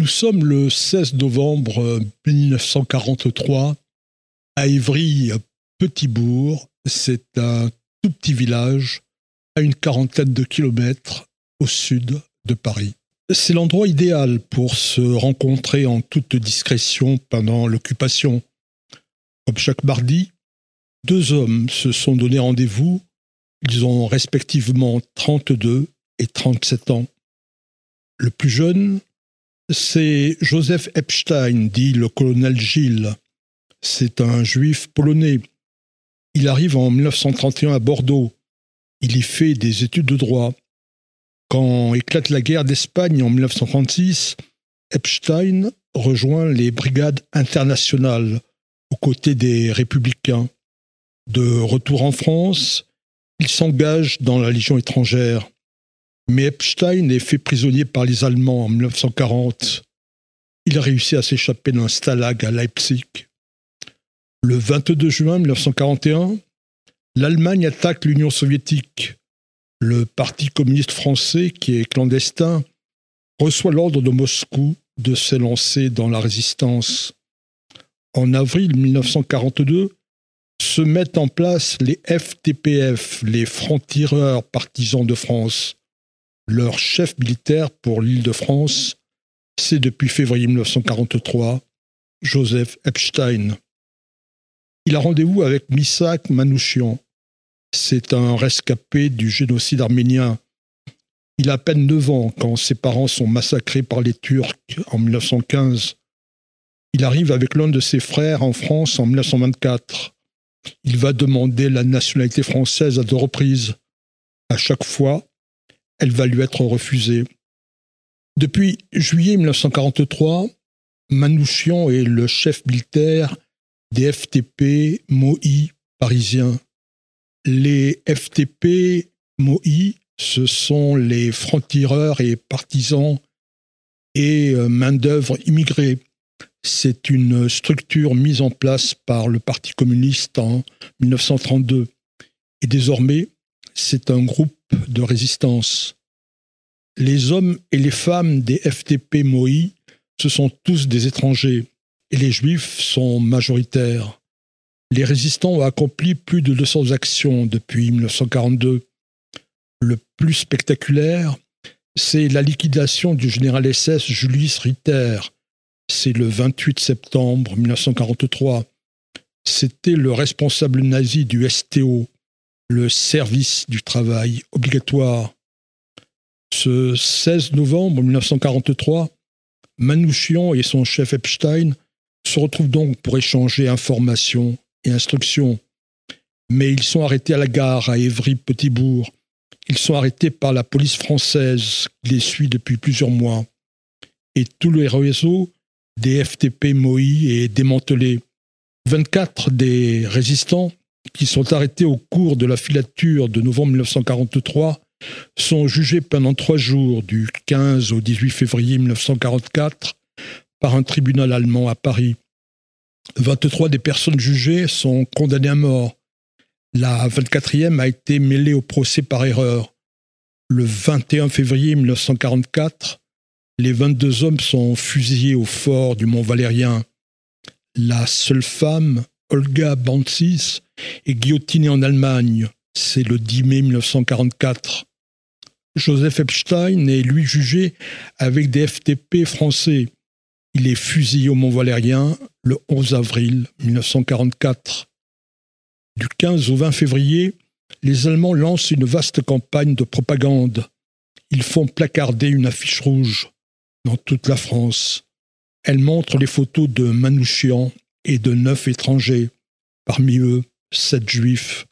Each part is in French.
Nous sommes le 16 novembre 1943 à Évry, petit bourg. C'est un tout petit village à une quarantaine de kilomètres au sud de Paris. C'est l'endroit idéal pour se rencontrer en toute discrétion pendant l'occupation. Comme chaque mardi, deux hommes se sont donné rendez-vous. Ils ont respectivement 32 et 37 ans. Le plus jeune, c'est Joseph Epstein, dit le colonel Gilles. C'est un juif polonais. Il arrive en 1931 à Bordeaux. Il y fait des études de droit. Quand éclate la guerre d'Espagne en 1936, Epstein rejoint les brigades internationales aux côtés des républicains. De retour en France, il s'engage dans la Légion étrangère. Mais Epstein est fait prisonnier par les Allemands en 1940. Il a réussi à s'échapper d'un stalag à Leipzig. Le 22 juin 1941, l'Allemagne attaque l'Union soviétique. Le Parti communiste français, qui est clandestin, reçoit l'ordre de Moscou de s'élancer dans la résistance. En avril 1942, se mettent en place les FTPF, les francs-tireurs partisans de France. Leur chef militaire pour l'île de France, c'est depuis février 1943 Joseph Epstein. Il a rendez-vous avec Misak Manouchian. C'est un rescapé du génocide arménien. Il a à peine 9 ans quand ses parents sont massacrés par les Turcs en 1915. Il arrive avec l'un de ses frères en France en 1924. Il va demander la nationalité française à deux reprises. À chaque fois, elle va lui être refusée. Depuis juillet 1943, Manouchian est le chef militaire des FTP MOI parisiens. Les FTP MOI, ce sont les francs-tireurs et partisans et euh, main-d'œuvre immigrés c'est une structure mise en place par le Parti communiste en 1932. Et désormais, c'est un groupe de résistance. Les hommes et les femmes des FTP Moï, ce sont tous des étrangers, et les juifs sont majoritaires. Les résistants ont accompli plus de 200 actions depuis 1942. Le plus spectaculaire, c'est la liquidation du général SS Julius Ritter, c'est le 28 septembre 1943. C'était le responsable nazi du STO, le service du travail obligatoire. Ce 16 novembre 1943, Manouchian et son chef Epstein se retrouvent donc pour échanger informations et instructions. Mais ils sont arrêtés à la gare à Évry-Petitbourg. Ils sont arrêtés par la police française qui les suit depuis plusieurs mois. Et tout le réseau des FTP MOI est démantelé. 24 des résistants qui sont arrêtés au cours de la filature de novembre 1943 sont jugés pendant trois jours, du 15 au 18 février 1944, par un tribunal allemand à Paris. 23 des personnes jugées sont condamnées à mort. La 24e a été mêlée au procès par erreur. Le 21 février 1944, les 22 hommes sont fusillés au fort du Mont Valérien. La seule femme, Olga Bansis, est guillotinée en Allemagne. C'est le 10 mai 1944. Joseph Epstein est lui jugé avec des FTP français. Il est fusillé au Mont Valérien le 11 avril 1944. Du 15 au 20 février, les Allemands lancent une vaste campagne de propagande. Ils font placarder une affiche rouge dans toute la France. Elle montre les photos de Manouchian et de neuf étrangers, parmi eux sept juifs.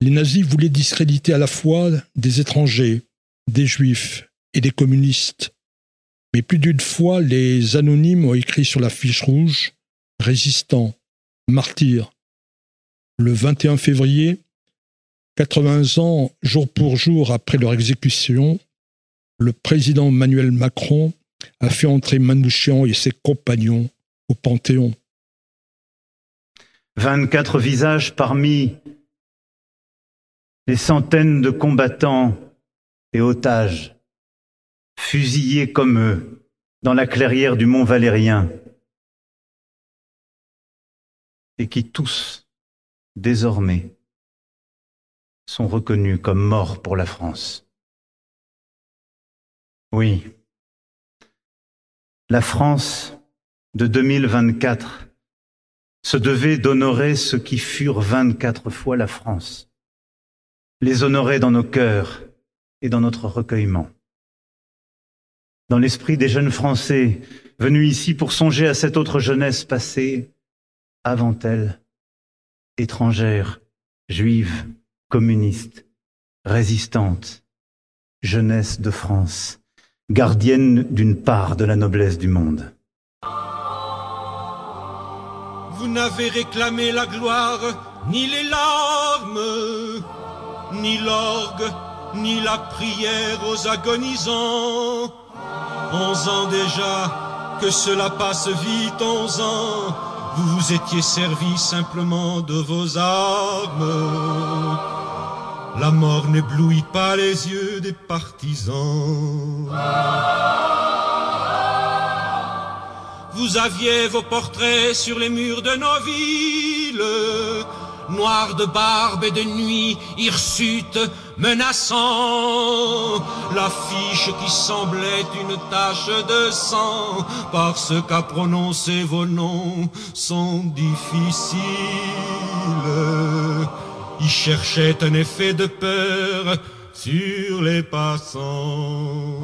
Les nazis voulaient discréditer à la fois des étrangers, des juifs et des communistes. Mais plus d'une fois, les anonymes ont écrit sur la fiche rouge Résistants, martyrs. Le 21 février, 80 ans jour pour jour après leur exécution, le président Emmanuel Macron a fait entrer Manouchian et ses compagnons au Panthéon. 24 visages parmi les centaines de combattants et otages, fusillés comme eux, dans la clairière du mont Valérien, et qui tous, désormais, sont reconnus comme morts pour la France. Oui, la France de 2024 se devait d'honorer ceux qui furent 24 fois la France, les honorer dans nos cœurs et dans notre recueillement. Dans l'esprit des jeunes Français venus ici pour songer à cette autre jeunesse passée avant elle, étrangère, juive, communiste, résistante, jeunesse de France, gardienne d'une part de la noblesse du monde. Vous n'avez réclamé la gloire, ni les larmes, ni l'orgue, ni la prière aux agonisants. Onze ans déjà, que cela passe vite, onze ans, vous vous étiez servi simplement de vos armes. La mort n'éblouit pas les yeux des partisans. Vous aviez vos portraits sur les murs de nos villes, noirs de barbe et de nuit, hirsutes menaçant l'affiche qui semblait une tache de sang, parce qu'à prononcer vos noms sont difficiles. Ils cherchaient un effet de peur sur les passants.